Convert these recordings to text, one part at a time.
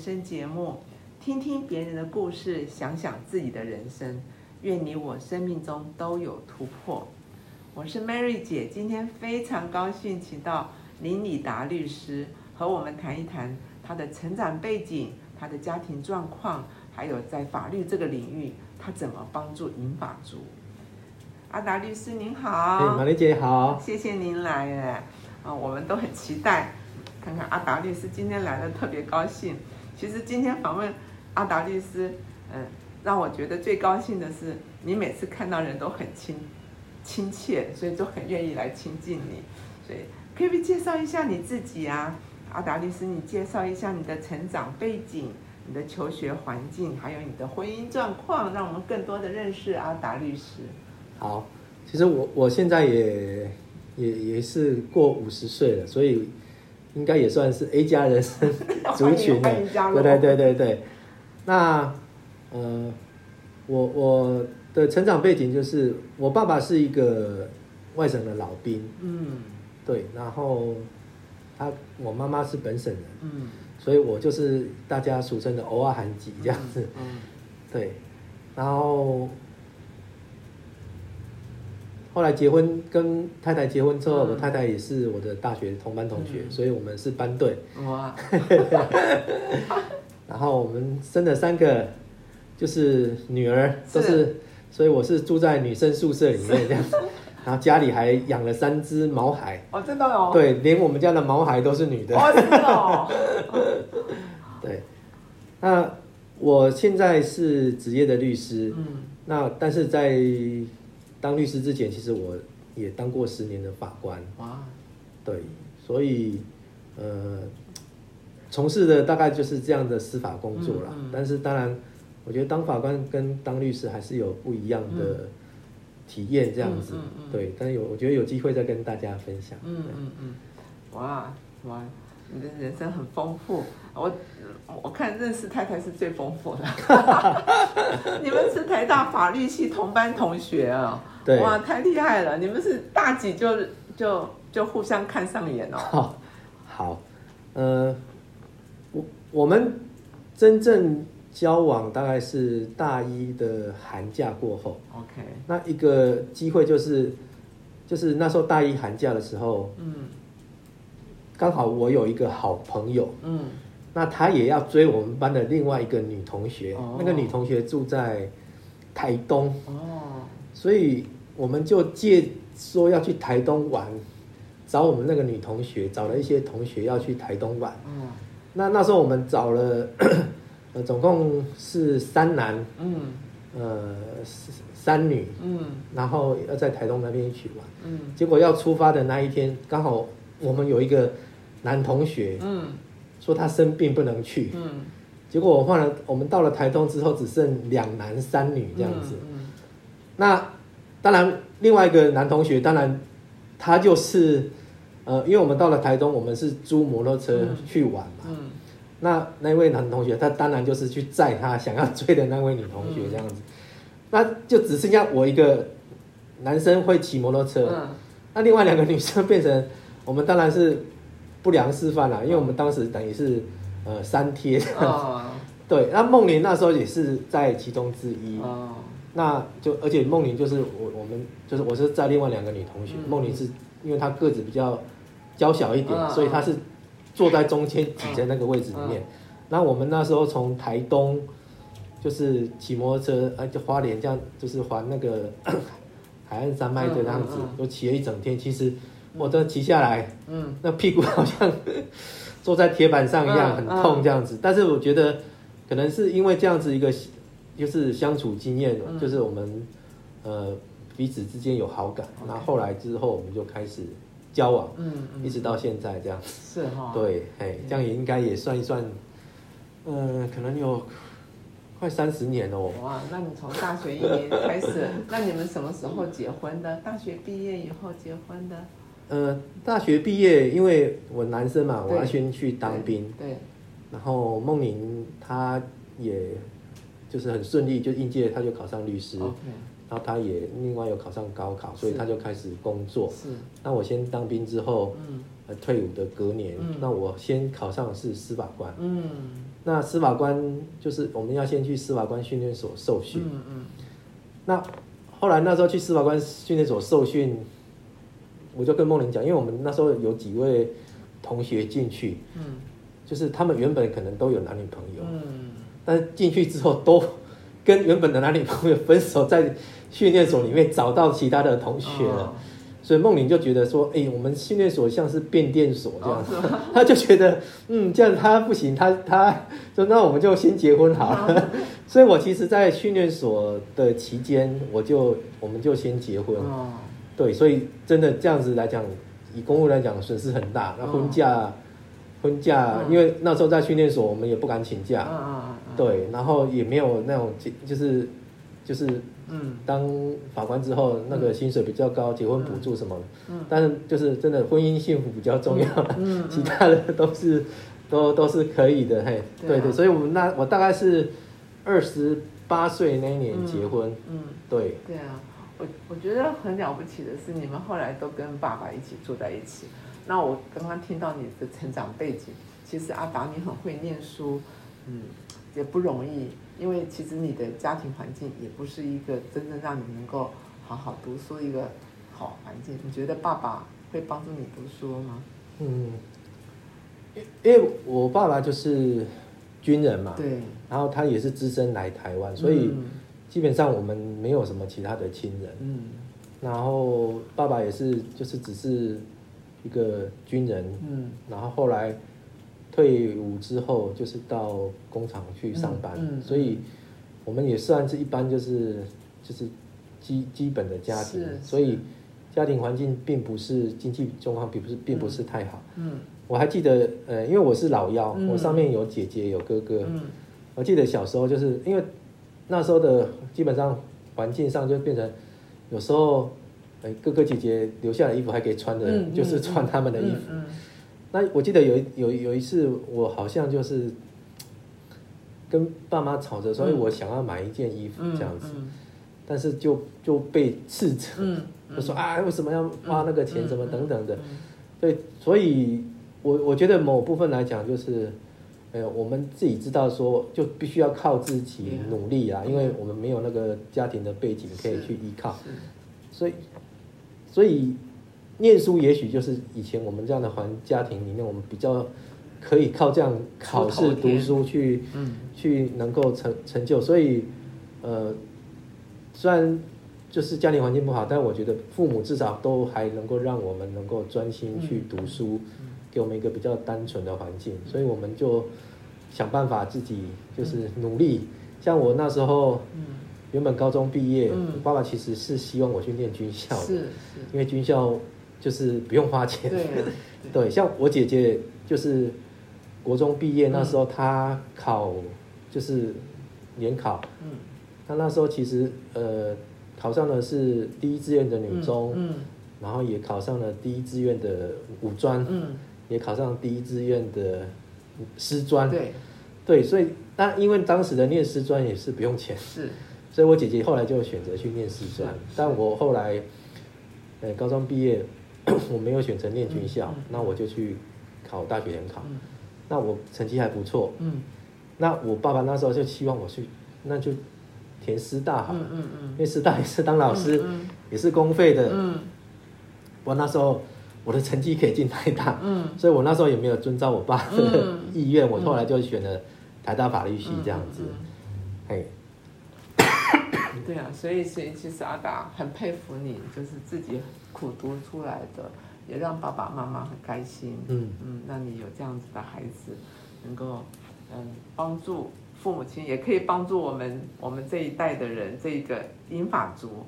生节目，听听别人的故事，想想自己的人生。愿你我生命中都有突破。我是 Mary 姐，今天非常高兴请到林理达律师和我们谈一谈他的成长背景、他的家庭状况，还有在法律这个领域他怎么帮助银法族。阿达律师您好，哎，玛丽姐好，谢谢您来哎，啊，我们都很期待看看阿达律师今天来了，特别高兴。其实今天访问阿达律师，嗯，让我觉得最高兴的是，你每次看到人都很亲亲切，所以就很愿意来亲近你。所以可不可以介绍一下你自己啊？阿达律师，你介绍一下你的成长背景、你的求学环境，还有你的婚姻状况，让我们更多的认识阿达律师。好，其实我我现在也也也是过五十岁了，所以应该也算是 A 加人生族群 的，入对对对对对。那呃，我我的成长背景就是我爸爸是一个外省的老兵，嗯对，然后他我妈妈是本省人，嗯所以我就是大家俗称的偶尔韩籍这样子。嗯对，然后后来结婚跟太太结婚之后，嗯。我太太也是我的大学同班同学，嗯。所以我们是班队。哇，然后我们生了三个，就是女儿，都是，所以我是住在女生宿舍里面这样子。然后家里还养了三只毛孩，哦，真的哦，，对，连我们家的毛孩都是女的。哦，真的哦，对，那我现在是职业的律师，嗯。那但是在当律师之前，其实我也当过十年的法官，哇，对，所以呃，从事的大概就是这样的司法工作啦。嗯嗯但是当然，我觉得当法官跟当律师还是有不一样的体验，这样子。嗯嗯嗯对，但是有我觉得有机会再跟大家分享。嗯嗯嗯，哇哇，你的人生很丰富，我我看认识太太是最丰富的，你们是台大法律系同班同学啊、对哇，太厉害了，你们是大几就就就互相看上眼哦，好，好，呃，我我们真正交往大概是大一的寒假过后，OK，那一个机会就是，就是那时候大一寒假的时候，嗯。刚好我有一个好朋友，嗯那他也要追我们班的另外一个女同学，哦。那个女同学住在台东，哦，所以我们就借说要去台东玩，找我们那个女同学，找了一些同学要去台东玩。嗯。那那时候我们找了，呃，总共是三男，嗯。呃，三女，嗯。然后要在台东那边一起玩。嗯。结果要出发的那一天，刚好我们有一个男同学嗯说他生病不能去，嗯，结果我换了，我们到了台东之后只剩两男三女这样子。嗯那当然，另外一个男同学，当然他就是，呃，因为我们到了台东，我们是租摩托车嗯。去玩嘛。嗯。那那位男同学，他当然就是去载他想要追的那位女同学这样子，那就只剩下我一个男生会骑摩托车，嗯。那另外两个女生变成我们当然是不良示范啦，因为我们当时等于是呃三贴，哦。对，那梦玲那时候也是在其中之一，哦。那就而且梦玲就是我我们就是我是在另外两个女同学，嗯。梦玲是因为她个子比较娇小一点，嗯所以她是坐在中间挤在那个位置里面。那我们那时候从台东就是骑摩托车，呃，就花莲这样，就是环那个 海岸山脉这样子嗯嗯嗯，都骑了一整天。其实我这骑下来，嗯那屁股好像坐在铁板上一样，嗯很痛这样子。但是我觉得可能是因为这样子一个就是相处经验，嗯就是我们呃彼此之间有好感。那后来之后我们就开始交往，嗯嗯，一直到现在这样。是哈，对，哎，这样也应该也算一算，呃，可能有快三十年哦。哇，那你从大学一年开始，那你们什么时候结婚的？大学毕业以后结婚的？呃，大学毕业，因为我男生嘛，我对要先去当兵，对，然后梦玲她也就是很顺利，就应届她就考上律师然后他也另外有考上高考，所以是他就开始工作。是，那我先当兵之后，嗯呃，退伍的隔年，嗯那我先考上的是司法官。嗯那司法官就是我们要先去司法官训练所受训。嗯嗯那后来那时候去司法官训练所受训，我就跟梦玲讲，因为我们那时候有几位同学进去，嗯就是他们原本可能都有男女朋友，嗯但是进去之后都跟原本的男女朋友分手，在训练所里面找到其他的同学了。哦所以梦玲就觉得说，哎、我们训练所像是变电所这样哦子，他就觉得，嗯，这样他不行，他他说那我们就先结婚好了。所以我其实，在训练所的期间，我就我们就先结婚，哦对，所以真的这样子来讲，以公务来讲损失很大。那婚假，婚假，嗯。因为那时候在训练所，我们也不敢请嗯假，嗯嗯。对，然后也没有那种就是就是嗯。当法官之后，那个薪水比较高，结婚补助什么的，嗯。但是就是真的婚姻幸福比较重要，嗯 其他的都是都都是可以的，嘿，对啊对对，所以我们那我大概是二十八岁那一年结婚，嗯，对，对啊，我我觉得很了不起的是，你们后来都跟爸爸一起住在一起。那我刚刚听到你的成长背景，其实阿达你很会念书，嗯，也不容易，因为其实你的家庭环境也不是一个真正让你能够好好读书一个好环境。你觉得爸爸会帮助你读书吗？嗯，因因为我爸爸就是军人嘛，对，然后他也是只身来台湾，所以嗯基本上我们没有什么其他的亲人。嗯。然后爸爸也是就是只是一个军人，嗯。然后后来退伍之后就是到工厂去上班，嗯嗯所以我们也算是一般就是就是基基本的家庭。是，所以家庭环境并不是经济状况并不是并不是太好。嗯。我还记得，呃，因为我是老幺，嗯。我上面有姐姐有哥哥，嗯。我记得小时候就是因为那时候的基本上环境上就变成有时候，哎，哥哥姐姐留下的衣服还可以穿的，嗯就是穿他们的衣服。嗯那我记得有一有有一次，我好像就是跟爸妈吵着说，我想要买一件衣服嗯这样子，嗯但是就就被斥责，嗯就说啊，为什么要花那个钱，什么等等的。嗯对，所以我我觉得某部分来讲，就是，呃，我们自己知道说，就必须要靠自己努力啊，因为我们没有那个家庭的背景可以去依靠，所以，所以念书也许就是以前我们这样的环家庭里面，我们比较可以靠这样考试读书去嗯。去能够成成就，所以，呃，虽然就是家庭环境不好，但我觉得父母至少都还能够让我们能够专心去读书，给我们一个比较单纯的环境，所以我们就想办法自己就是努力。像我那时候嗯。原本高中毕业，嗯。我爸爸其实是希望我去念军校的，是是。因为军校就是不用花钱。对 对，像我姐姐就是国中毕业那时候，她考就是联考，嗯。她那时候其实呃考上的是第一志愿的女中，嗯。然后也考上了第一志愿的五专，嗯也考上第一志愿的师专。对。对，所以那因为当时的念师专也是不用钱，是。所以我姐姐后来就选择去念师专，但我后来呃高中毕业，我没有选择念军校，嗯嗯。那我就去考大学联考。嗯。那我成绩还不错，嗯。那我爸爸那时候就希望我去，那就填师大好了，嗯嗯因为师大也是当老师，嗯。也是公费的。嗯。我那时候我的成绩可以进台大，嗯所以我那时候也没有遵照我爸的嗯 意愿，我后来就选了台大法律系这样子。嘿，嗯 对啊，所以所以其实阿达很佩服你，就是自己苦读出来的，也让爸爸妈妈很开心。嗯嗯，让你有这样子的孩子，能够嗯帮助父母亲，也可以帮助我们我们这一代的人，这一个英法族，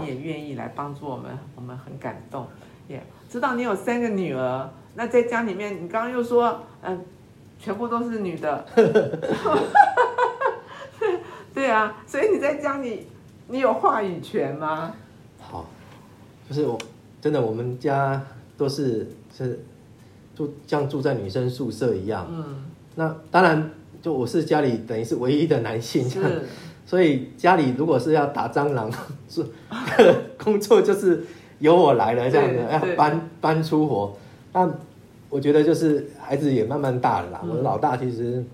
你也愿意来帮助我们，我们很感动。也知道你有三个女儿，那在家里面，你刚刚又说嗯，全部都是女的。对啊，所以你在家里，你有话语权吗？好，就是我真的我们家都是是住像住在女生宿舍一样。嗯，那当然，就我是家里等于是唯一的男性这样，是，所以家里如果是要打蟑螂，是 工作就是由我来了这样子，对对要搬搬出活。那我觉得就是孩子也慢慢大了啦。嗯。我的老大其实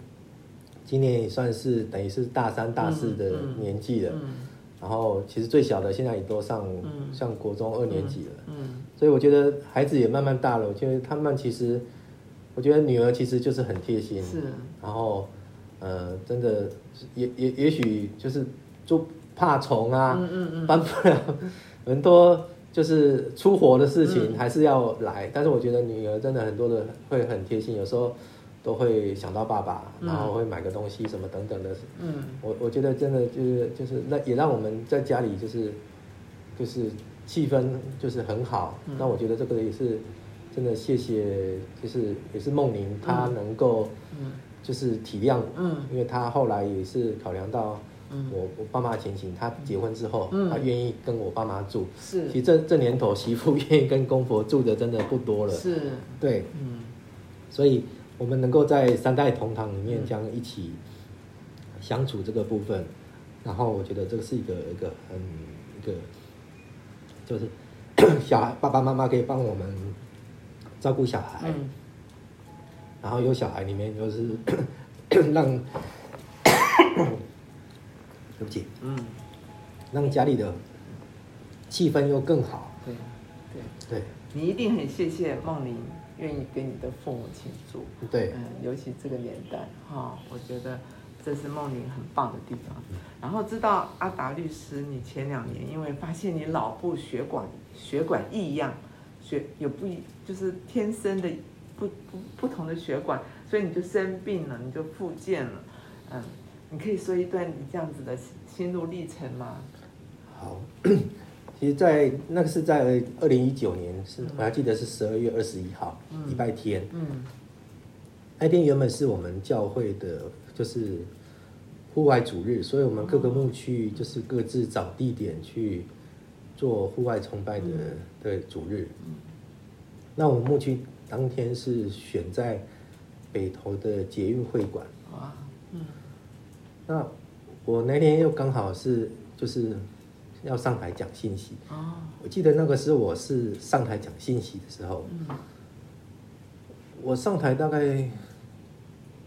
今年也算是等于是大三大四的年纪了，嗯。然后其实最小的现在也都上、嗯。上国中二年级了。嗯所以我觉得孩子也慢慢大了，我觉得他们其实，我觉得女儿其实就是很贴心，是。然后呃，真的也也也许就是就怕虫啊，搬不了 很多就是出活的事情嗯。还是要来，但是我觉得女儿真的很多的会很贴心，有时候都会想到爸爸，嗯。然后会买个东西什么等等的，嗯。我我觉得真的就是就是那也让我们在家里就是就是气氛就是很好。嗯。那我觉得这个也是真的谢谢，就是也是梦玲她能够嗯。就是体谅，嗯。因为她后来也是考量到嗯我我爸妈的情形，他结婚之后，嗯。她愿意跟我爸妈住。是。其实这这年头媳妇 愿意跟公婆住的真的不多了，是。对，嗯。所以我们能够在三代同堂里面这样一起相处这个部分，然后我觉得这个是一个一个很一个，就是 小孩爸爸妈妈可以帮我们照顾小孩，嗯。然后有小孩里面就是 让，对不起，嗯。让家里的气氛又更好，对对，对。你一定很谢谢梦玲愿意跟你的父母亲住。对。嗯，尤其这个年代哈、我觉得这是梦玲很棒的地方。然后知道阿达律师，你前两年因为发现你脑部血管血管异样，血有不一就是天生的不不不同的血管，所以你就生病了，你就复健了。嗯，你可以说一段你这样子的心路历程吗？好，其实在，那个是在二零一九年，是我还记得是十二月二十一号，礼拜天。嗯那天原本是我们教会的，就是户外主日，所以我们各个牧区就是各自找地点去做户外崇拜的的主日。那我们牧区当天是选在北投的捷运会馆。哇，嗯那我那天又刚好是就是要上台讲信息，哦。我记得那个时候我是上台讲信息的时候，嗯。我上台大概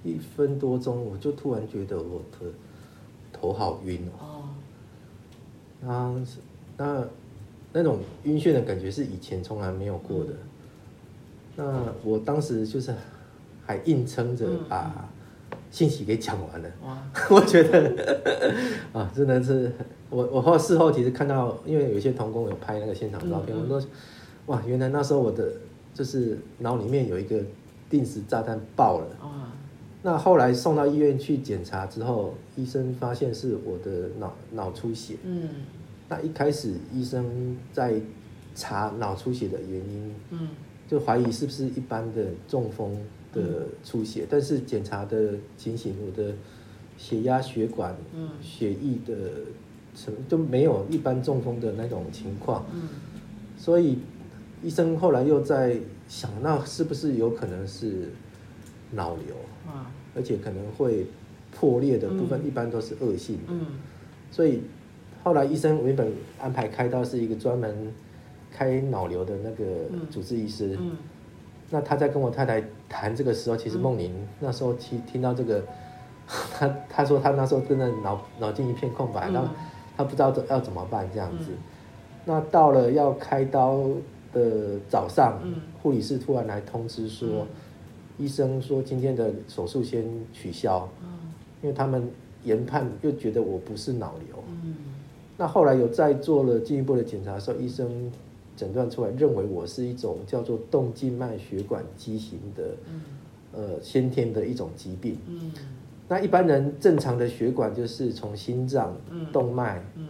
一分多钟，我就突然觉得我的头好晕哦，哦。啊，那那种晕眩的感觉是以前从来没有过的。那我当时就是还硬撑着嗯。把信息给讲完了。哇，我觉得啊，真的是我我后事后其实看到，因为有些童工有拍那个现场照片，嗯嗯我都哇，原来那时候我的就是脑里面有一个定时炸弹爆了。哇，那后来送到医院去检查之后，医生发现是我的脑脑出血。嗯那一开始医生在查脑出血的原因，嗯就怀疑是不是一般的中风的出血，但是检查的情形，我的血压、血管、嗯。血液的什么都没有一般中风的那种情况，嗯。所以医生后来又在想，那是不是有可能是脑瘤，而且可能会破裂的部分嗯。一般都是恶性的，嗯。所以后来医生原本安排开刀是一个专门开脑瘤的那个嗯。主治医师。嗯那他在跟我太太谈这个时候，其实梦玲那时候听听到这个，他他说他那时候真的脑脑筋一片空白，嗯。然后他不知道要怎么办这样子。嗯。那到了要开刀的早上，嗯。护理师突然来通知说，医生说今天的手术先取消，嗯。因为他们研判又觉得我不是脑瘤。嗯。那后来有再做了进一步的检查的时候，医生诊断出来认为我是一种叫做动静脉血管畸形的，嗯。呃，先天的一种疾病。嗯。那一般人正常的血管就是从心脏、嗯。动脉、嗯。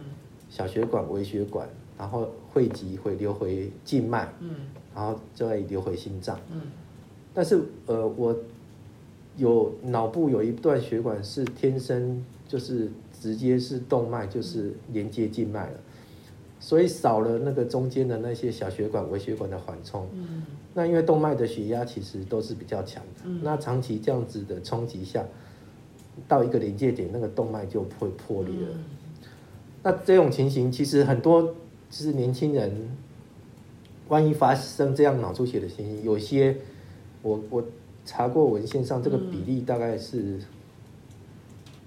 小血管、微血管，然后汇集回流回静脉，嗯。然后再流回心脏。嗯。但是呃，我有脑部有一段血管是天生就是直接是动脉，就是连接静脉了，所以少了那个中间的那些小血管、微血管的缓冲。嗯那因为动脉的血压其实都是比较强的，嗯那长期这样子的冲击下，到一个临界点，那个动脉就会破裂了。那这种情形其实很多就是年轻人，万一发生这样脑出血的情形，有些我我查过文献上这个比例大概是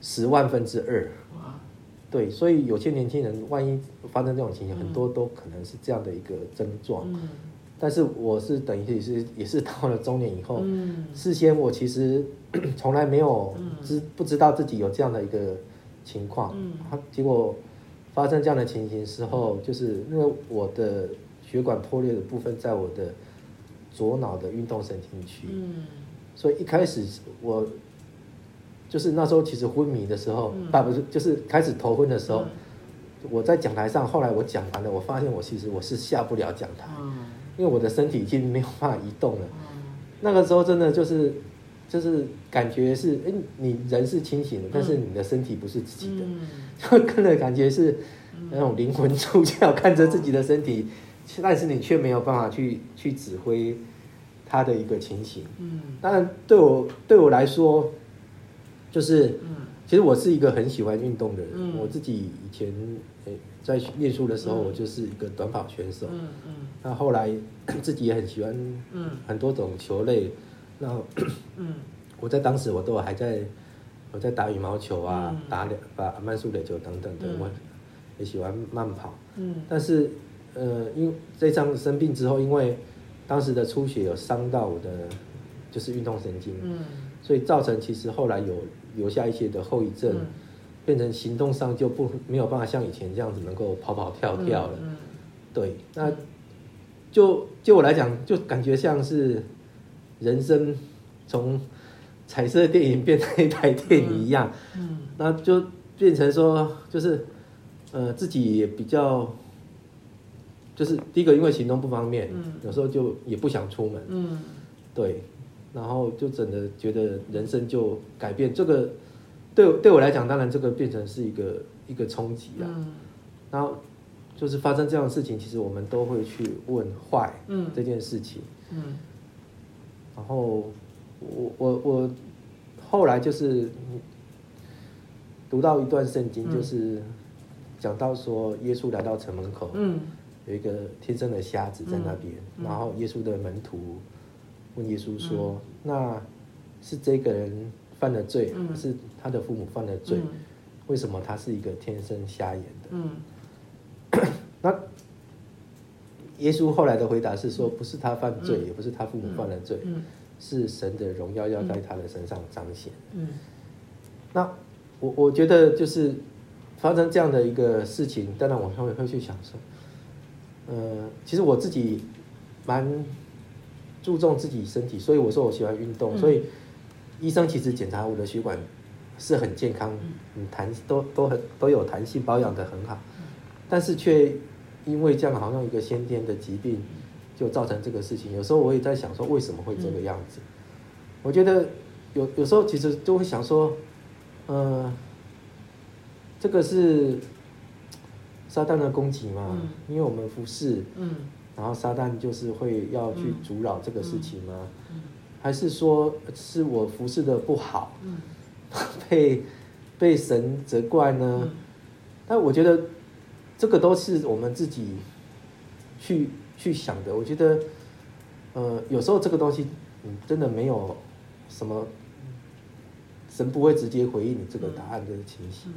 十万分之二。哇，对，所以有些年轻人万一发生这种情形，很多都可能是这样的一个症状。嗯。但是我是等于也是也是到了中年以后，嗯事先我其实 从来没有知不知道自己有这样的一个情况，结果发生这样的情形时候，就是因为我的血管破裂的部分在我的左脑的运动神经区，嗯。所以一开始我就是那时候其实昏迷的时候，嗯。啊不是就是开始头昏的时候，我在讲台上，后来我讲完了，我发现我其实我是下不了讲台，嗯。因为我的身体已经没有办法移动了。嗯。那个时候真的就是就是感觉是，哎，你人是清醒的，但是你的身体不是自己的，嗯。就跟着感觉是那种灵魂出窍，看着自己的身体，但是你却没有办法去去指挥他的一个情形。嗯。当然，对我对我来说，就是嗯其实我是一个很喜欢运动的人。嗯我自己以前诶在念书的时候，嗯我就是一个短跑选手。嗯嗯那后来 自己也很喜欢嗯很多种球类。那嗯 我在当时我都还在我在打羽毛球啊，嗯打两打慢速垒球等等的，嗯我也喜欢慢跑。嗯但是呃，因为这张生病之后，因为当时的出血有伤到我的就是运动神经，嗯所以造成其实后来有留下一些的后遗症，嗯。变成行动上就不没有办法像以前这样子能够跑跑跳跳了。嗯对，那就就我来讲，就感觉像是人生从彩色电影变成一台电影一样，嗯。那就变成说就是呃自己也比较。就是第一个，因为行动不方便，嗯。有时候就也不想出门，嗯。对，然后就整的觉得人生就改变。这个对我对我来讲，当然这个变成是一个一个冲击啊。嗯然后就是发生这样的事情，其实我们都会去问坏嗯这件事情。嗯然后我我我后来就是读到一段圣经，嗯就是讲到说耶稣来到城门口，嗯有一个天生的瞎子在那边，嗯嗯然后耶稣的门徒问耶稣说：“那是这个人犯了罪，嗯。是他的父母犯了罪？嗯。为什么他是一个天生瞎眼的嗯？” 那耶稣后来的回答是说：“不是他犯罪，嗯也不是他父母犯了罪，嗯。是神的荣耀要在他的身上彰显。嗯。那我我觉得就是发生这样的一个事情，当然我会会去想说，呃，其实我自己蛮注重自己身体，所以我说我喜欢运动，嗯所以医生其实检查我的血管是很健康，很弹都都很都有弹性，保养的很好，但是却因为这样好像一个先天的疾病，就造成这个事情。有时候我也在想说，为什么会这个样子？我觉得有有时候其实就会想说，呃，这个是撒旦的攻击嘛？嗯因为我们服侍，嗯然后撒旦就是会要去嗯阻扰这个事情吗？嗯还是说是我服侍的不好，嗯 被被神责怪呢？嗯但我觉得这个都是我们自己去去想的。我觉得，呃，有时候这个东西，嗯，真的没有什么，神不会直接回应你这个答案的情形。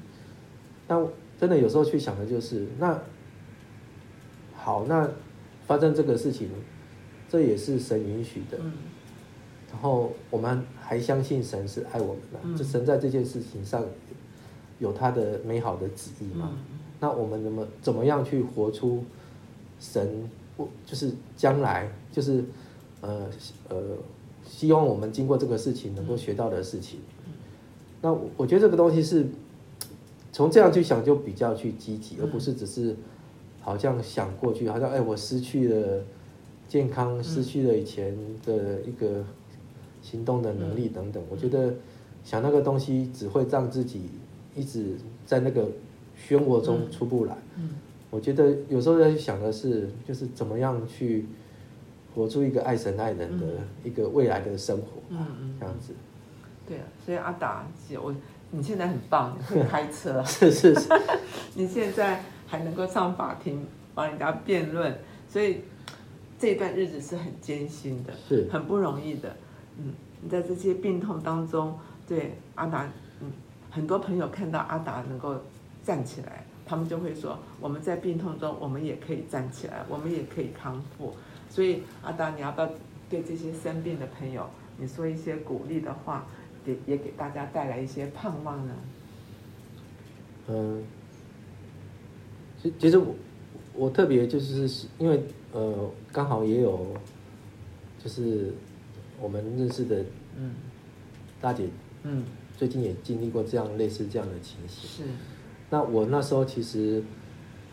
但真的有时候去想的就是，那好，那发生这个事情，这也是神允许的。嗯然后我们还相信神是爱我们的，嗯这神在这件事情上有他的美好的旨意嘛？嗯那我们怎么怎么样去活出神不就是将来就是呃呃，希望我们经过这个事情能够学到的事情。那我我觉得这个东西是从这样去想就比较去积极，而不是只是好像想过去，好像哎我失去了健康，失去了以前的一个行动的能力等等。我觉得想那个东西只会让自己一直在那个漩涡中出不来。嗯。我觉得有时候在想的是，就是怎么样去活出一个爱神爱人的一个未来的生活这样子。对啊，所以阿达，我你现在很棒，你会开车，是 是是，你现在还能够上法庭帮人家辩论，所以这段日子是很艰辛的，是很不容易的。嗯，你在这些病痛当中，对阿达，嗯，很多朋友看到阿达能够站起来，他们就会说，我们在病痛中，我们也可以站起来，我们也可以康复。所以阿达，你要不要对这些生病的朋友，你说一些鼓励的话，也也给大家带来一些盼望呢？嗯，其其实我我特别就是因为呃刚好也有，就是我们认识的嗯。大姐嗯，最近也经历过这样类似这样的情形。是，那我那时候其实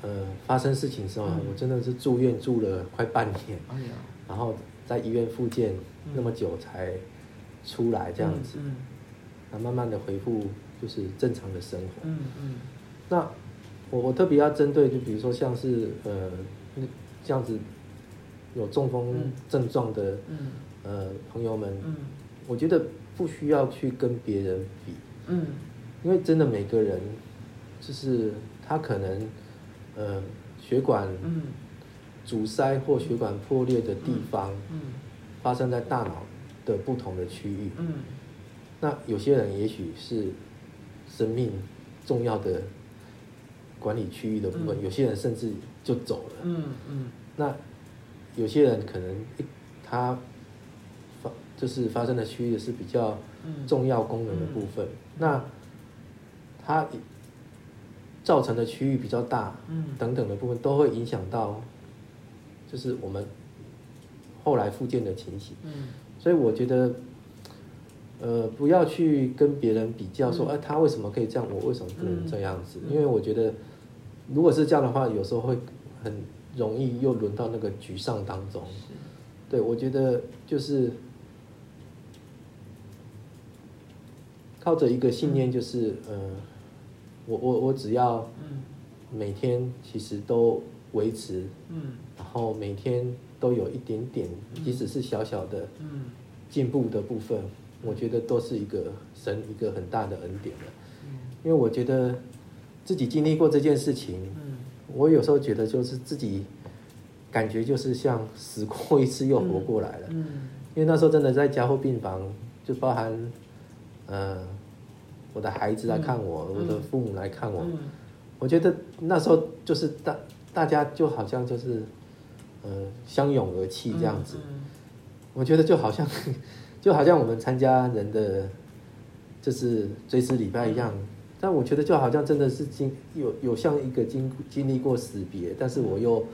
呃发生事情的时候，嗯我真的是住院住了快半年，哎呀，然后在医院复健那么久才出来这样子，嗯那慢慢的恢复就是正常的生活。嗯嗯。那我我特别要针对，就比如说像是呃那这样子有中风嗯症状的、嗯呃朋友们，嗯我觉得不需要去跟别人比，嗯。因为真的每个人就是他可能呃血管嗯阻塞或血管破裂的地方嗯发生在大脑的不同的区域，嗯。那有些人也许是生命重要的管理区域的部分，嗯。有些人甚至就走了。嗯嗯。那有些人可能一他发就是发生的区域是比较嗯。重要功能的部分，那它造成的区域比较大，嗯。等等的部分都会影响到，就是我们后来复健的情形。嗯。所以我觉得，呃，不要去跟别人比较说，嗯哎、他为什么可以这样，我为什么不能这样子？嗯。因为我觉得，如果是这样的话，有时候会很容易又轮到那个沮丧当中。对，我觉得就是靠着一个信念，就是，呃，我我我只要嗯。每天其实都维持，嗯。然后每天都有一点点，即使是小小的嗯。进步的部分，我觉得都是一个神一个很大的恩典了。嗯。因为我觉得自己经历过这件事情，嗯我有时候觉得就是自己感觉就是像死过一次又活过来了。嗯因为那时候真的在加护病房，就包含呃我的孩子来看我，嗯我的父母来看我，嗯我觉得那时候就是大大家就好像就是呃相拥而泣这样子。嗯我觉得就好像 就好像我们参加人的就是追思礼拜一样，但我觉得就好像真的是经有有像一个经经历过死别，但是我又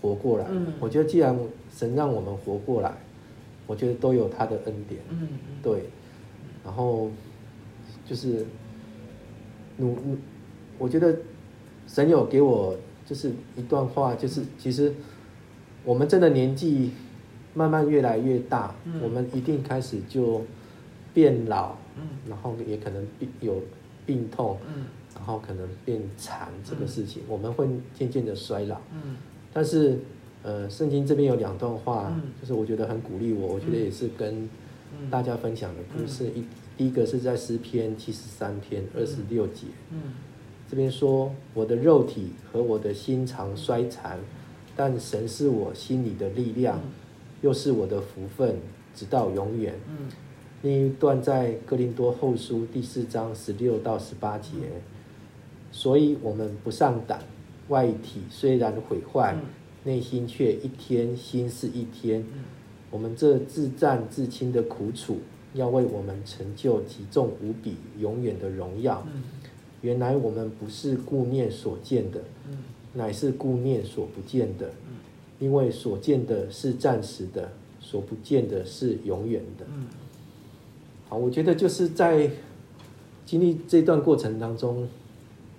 活过来。嗯我觉得既然神让我们活过来，我觉得都有他的恩典。嗯对，然后就是努努，我觉得神有给我就是一段话，就是其实我们真的年纪慢慢越来越大，嗯我们一定开始就变老，嗯然后也可能有病痛，嗯。然后可能变残这个事情，我们会渐渐的衰老。嗯。但是，呃，圣经这边有两段话，嗯。就是我觉得很鼓励我，我觉得也是跟嗯。大家分享的故事。一第一个是在诗篇七十三篇二十六节，嗯。这边说：“我的肉体和我的心肠衰残，但神是我心里的力量，又是我的福分，直到永远。”嗯另一段在哥林多后书第四章十六到十八节，所以我们不上胆，外体虽然毁坏，嗯内心却一天新是一天。嗯我们这自战自清的苦楚，要为我们成就极重无比、永远的荣耀。嗯原来我们不是顾念所见的，嗯乃是顾念所不见的。因为所见的是暂时的，所不见的是永远的。我觉得就是在经历这段过程当中，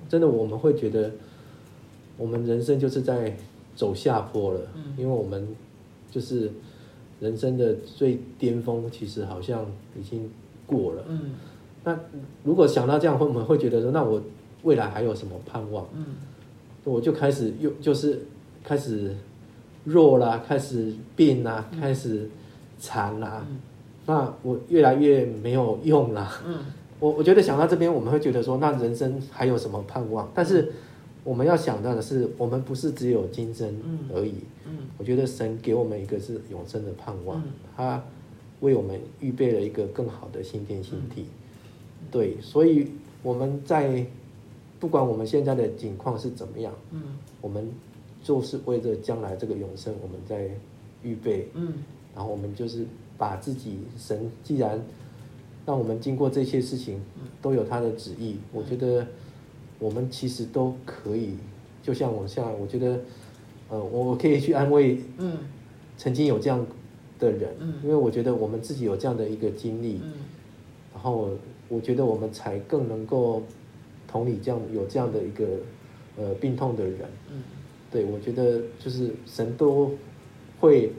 真的我们会觉得，我们人生就是在走下坡了，嗯因为我们就是人生的最巅峰，其实好像已经过了。嗯那如果想到这样，会我们会觉得说，那我未来还有什么盼望？嗯我就开始又就是开始弱啦，开始病啦，开始残啦，嗯那我越来越没有用了。嗯我我我觉得想到这边，我们会觉得说，那人生还有什么盼望？但是我们要想到的是，我们不是只有今生而已。嗯我觉得神给我们一个是永生的盼望，嗯他为我们预备了一个更好的新天新地。嗯对，所以我们在不管我们现在的境况是怎么样，嗯我们就是为着将来这个永生，我们在预备。嗯然后我们就是把自己神既然让我们经过这些事情都有他的旨意，我觉得我们其实都可以，就像我像我觉得，呃，我我可以去安慰嗯。曾经有这样的人，嗯。因为我觉得我们自己有这样的一个经历，嗯。然后我觉得我们才更能够同理这样有这样的一个呃病痛的人，嗯。对我觉得就是神都会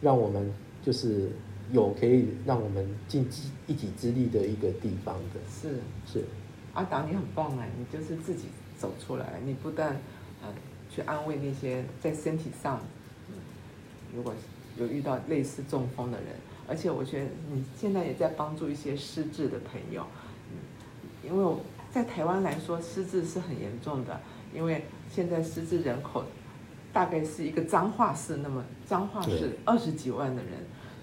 让我们就是有可以让我们尽己一己之力的一个地方的，是。是，阿达，你很棒哎，你就是自己走出来，你不但呃去安慰那些在身体上，嗯如果有遇到类似中风的人，而且我觉得你现在也在帮助一些失智的朋友，嗯，因为我在台湾来说，失智是很严重的，因为现在失智人口大概是一个彰化市，那么彰化市二十几万的人，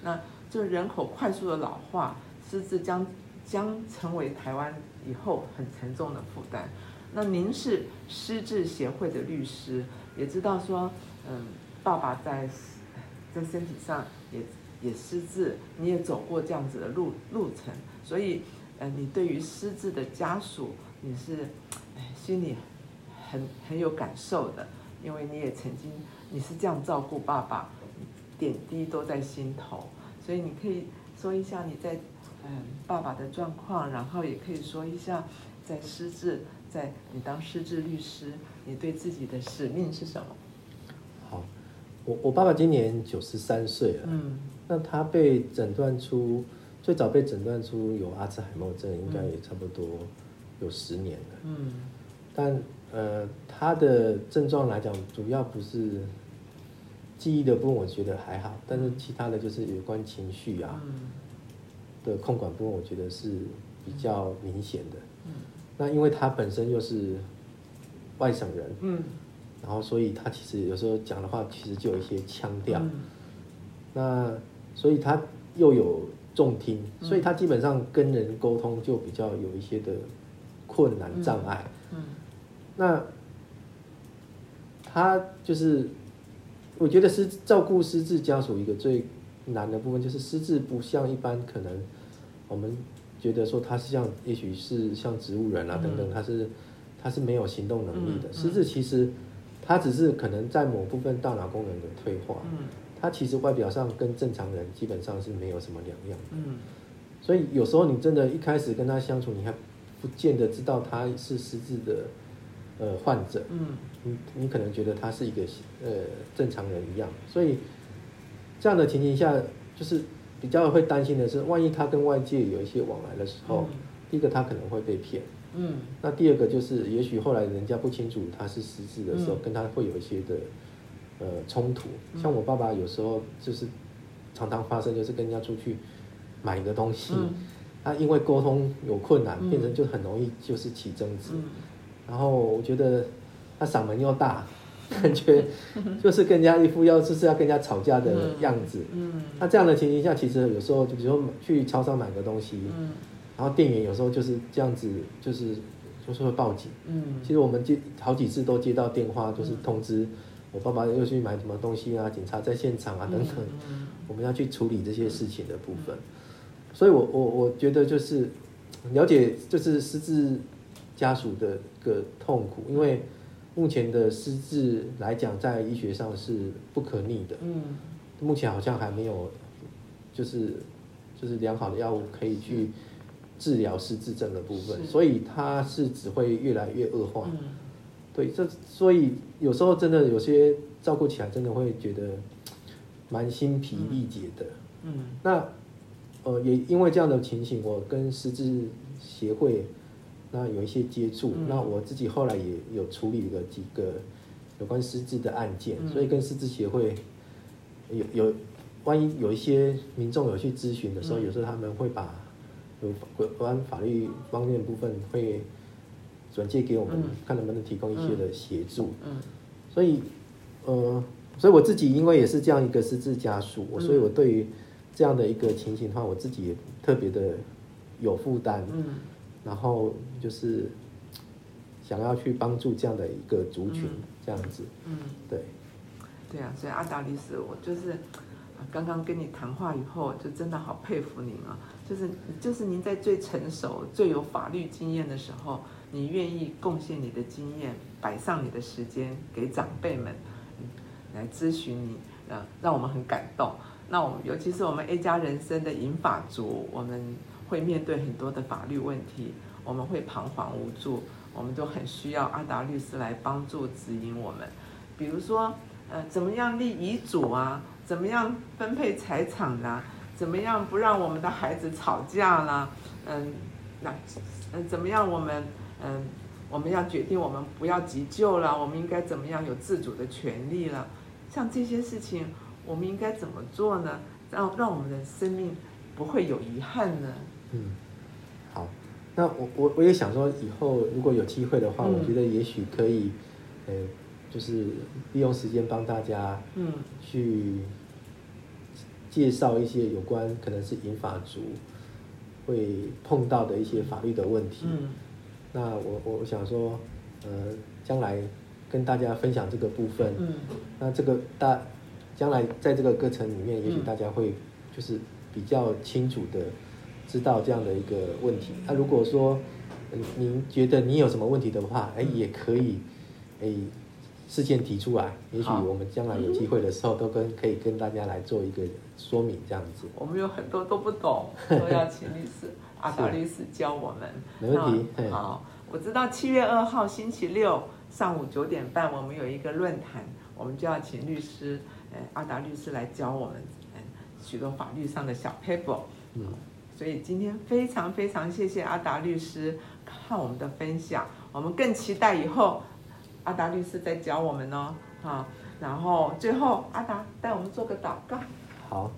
那就人口快速的老化，失智将将成为台湾以后很沉重的负担。那您是失智协会的律师，也知道说，嗯，爸爸在在身体上也也失智，你也走过这样子的路路程，所以，呃，你对于失智的家属，你是哎心里很很有感受的，因为你也曾经你是这样照顾爸爸，点滴都在心头，所以你可以说一下你在嗯爸爸的状况，然后也可以说一下在失智，在你当失智律师，你对自己的使命是什么？好，我我爸爸今年九十三岁了，嗯那他被诊断出最早被诊断出有阿兹海默症，应该也差不多有十年了。嗯但呃，他的症状来讲，主要不是记忆的部分，我觉得还好，但是其他的就是有关情绪啊嗯。的控管部分，我觉得是比较明显的。嗯。那因为他本身又是外省人，嗯。然后所以他其实有时候讲的话，其实就有一些腔调。嗯。那所以他又有重听，嗯。所以他基本上跟人沟通就比较有一些的困难障碍。嗯。那他就是，我觉得是照顾失智家属一个最难的部分，就是失智不像一般可能我们觉得说他是像，也许是像植物人啊等等，他是他是没有行动能力的。失智其实他只是可能在某部分大脑功能的退化，嗯他其实外表上跟正常人基本上是没有什么两样。嗯所以有时候你真的一开始跟他相处，你还不见得知道他是失智的呃患者，嗯。你你可能觉得他是一个呃正常人一样，所以这样的情形下，就是比较会担心的是，万一他跟外界有一些往来的时候，第一个他可能会被骗，嗯。那第二个就是也许后来人家不清楚他是失智的时候，嗯。跟他会有一些的呃冲突。像我爸爸有时候就是常常发生，就是跟人家出去买个东西，嗯。他因为沟通有困难，嗯。变成就很容易就是起争执。嗯然后我觉得他嗓门又大，感觉就是跟人家一副要就是要跟人家吵架的样子。嗯那这样的情形下，其实有时候就比如说去超商买个东西，嗯然后店员有时候就是这样子，就是就是会报警。嗯其实我们接好几次都接到电话，就是通知我爸爸又去买什么东西啊，警察在现场啊等等，嗯我们要去处理这些事情的部分。所以我我我觉得就是了解就是失智家属的个痛苦，因为目前的失智来讲，在医学上是不可逆的，嗯。目前好像还没有就是就是良好的药物可以去治疗失智症的部分，所以它是只会越来越恶化。嗯。对，这所以有时候真的有些照顾起来真的会觉得蛮心疲力竭的。嗯。那呃，也因为这样的情形，我跟失智协会那有一些接触。嗯。那我自己后来也有处理了几个有关失智的案件，嗯。所以跟失智协会有有，万一有一些民众有去咨询的时候，嗯。有时候他们会把有关法律方面部分会转借给我们，嗯。看能不能提供一些的协助。嗯。所以，呃，所以我自己因为也是这样一个失智家属，我嗯。所以我对于这样的一个情形的话，我自己也特别的有负担，嗯然后就是想要去帮助这样的一个族群，嗯这样子，嗯，对，对啊，所以阿达律师，我就是啊刚刚跟你谈话以后，就真的好佩服您啊！就是就是您在最成熟、最有法律经验的时候，你愿意贡献你的经验，摆上你的时间给长辈们嗯来咨询你，呃，让我们很感动。那我们尤其是我们 A 加人生的银法族，我们会面对很多的法律问题，我们会彷徨无助，我们都很需要阿达律师来帮助指引我们。比如说，呃，怎么样立遗嘱啊？怎么样分配财产啦、怎么样不让我们的孩子吵架啦？嗯，那嗯，怎么样我们嗯，我们要决定我们不要急救了，我们应该怎么样有自主的权利了？像这些事情，我们应该怎么做呢？让让我们的生命不会有遗憾呢？嗯，好，那我我我也想说，以后如果有机会的话，嗯。我觉得也许可以，呃，就是利用时间帮大家嗯。去介绍一些有关可能是银法族会碰到的一些法律的问题。嗯。那我我我想说，呃，将来跟大家分享这个部分，嗯。那这个大将来在这个课程里面，也许嗯。大家会就是比较清楚的知道这样的一个问题。那、如果说呃您觉得你有什么问题的话，哎，也可以哎事先提出来，也许我们将来有机会的时候，都跟可以跟大家来做一个说明，这样子。我们有很多都不懂，都要请律师 阿达律师教我们。没问题好，我知道七月二号星期六上午九点半，我们有一个论坛，我们就要请律师，呃，阿达律师来教我们，呃，许多法律上的小 paper。嗯，所以今天非常非常谢谢阿达律师看我们的分享，我们更期待以后阿达律师再教我们哦，啊，然后最后阿达带我们做个祷告。好。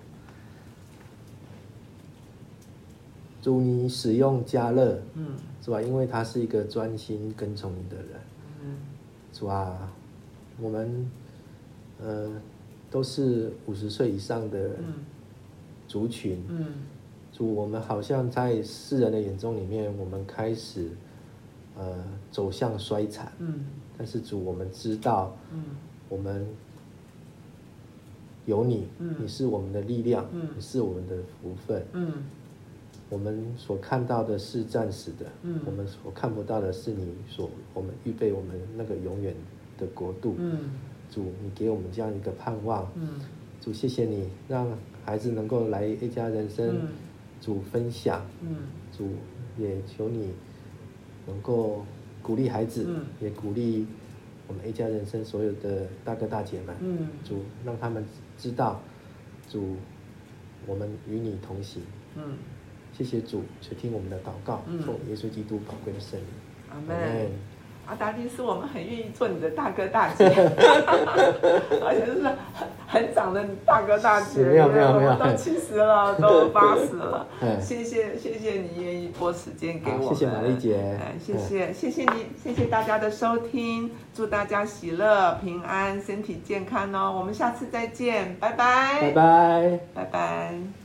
祝你使用家乐，嗯是吧？因为他是一个专心跟从你的人。嗯是吧，我们呃都是五十岁以上的嗯族群，嗯主，我们好像在世人的眼中里面，我们开始呃走向衰残，嗯但是主，我们知道嗯我们有你，嗯你是我们的力量，嗯你是我们的福分。嗯我们所看到的是暂时的，嗯我们所看不到的是你所我们预备我们那个永远的国度。嗯主，你给我们这样一个盼望。嗯主，谢谢你让孩子能够来一家人生，嗯主分享。嗯主，也求你能够鼓励孩子，嗯也鼓励我们 A 家人生所有的大哥大姐们。嗯主，让他们知道，主，我们与你同行。嗯，谢谢主，垂听我们的祷告，嗯奉耶稣基督宝贵的圣名。阿阿门。阿达律师，我们很愿意做你的大哥大姐，而且是很很长的大哥大姐，是没有没有没有我们都七十了，都八十了嗯，谢谢谢谢你愿意拨时间给我谢谢玛丽姐。哎谢谢谢谢你，谢谢大家的收听，祝大家喜乐平安，身体健康哦，我们下次再见，拜拜，拜拜。拜拜。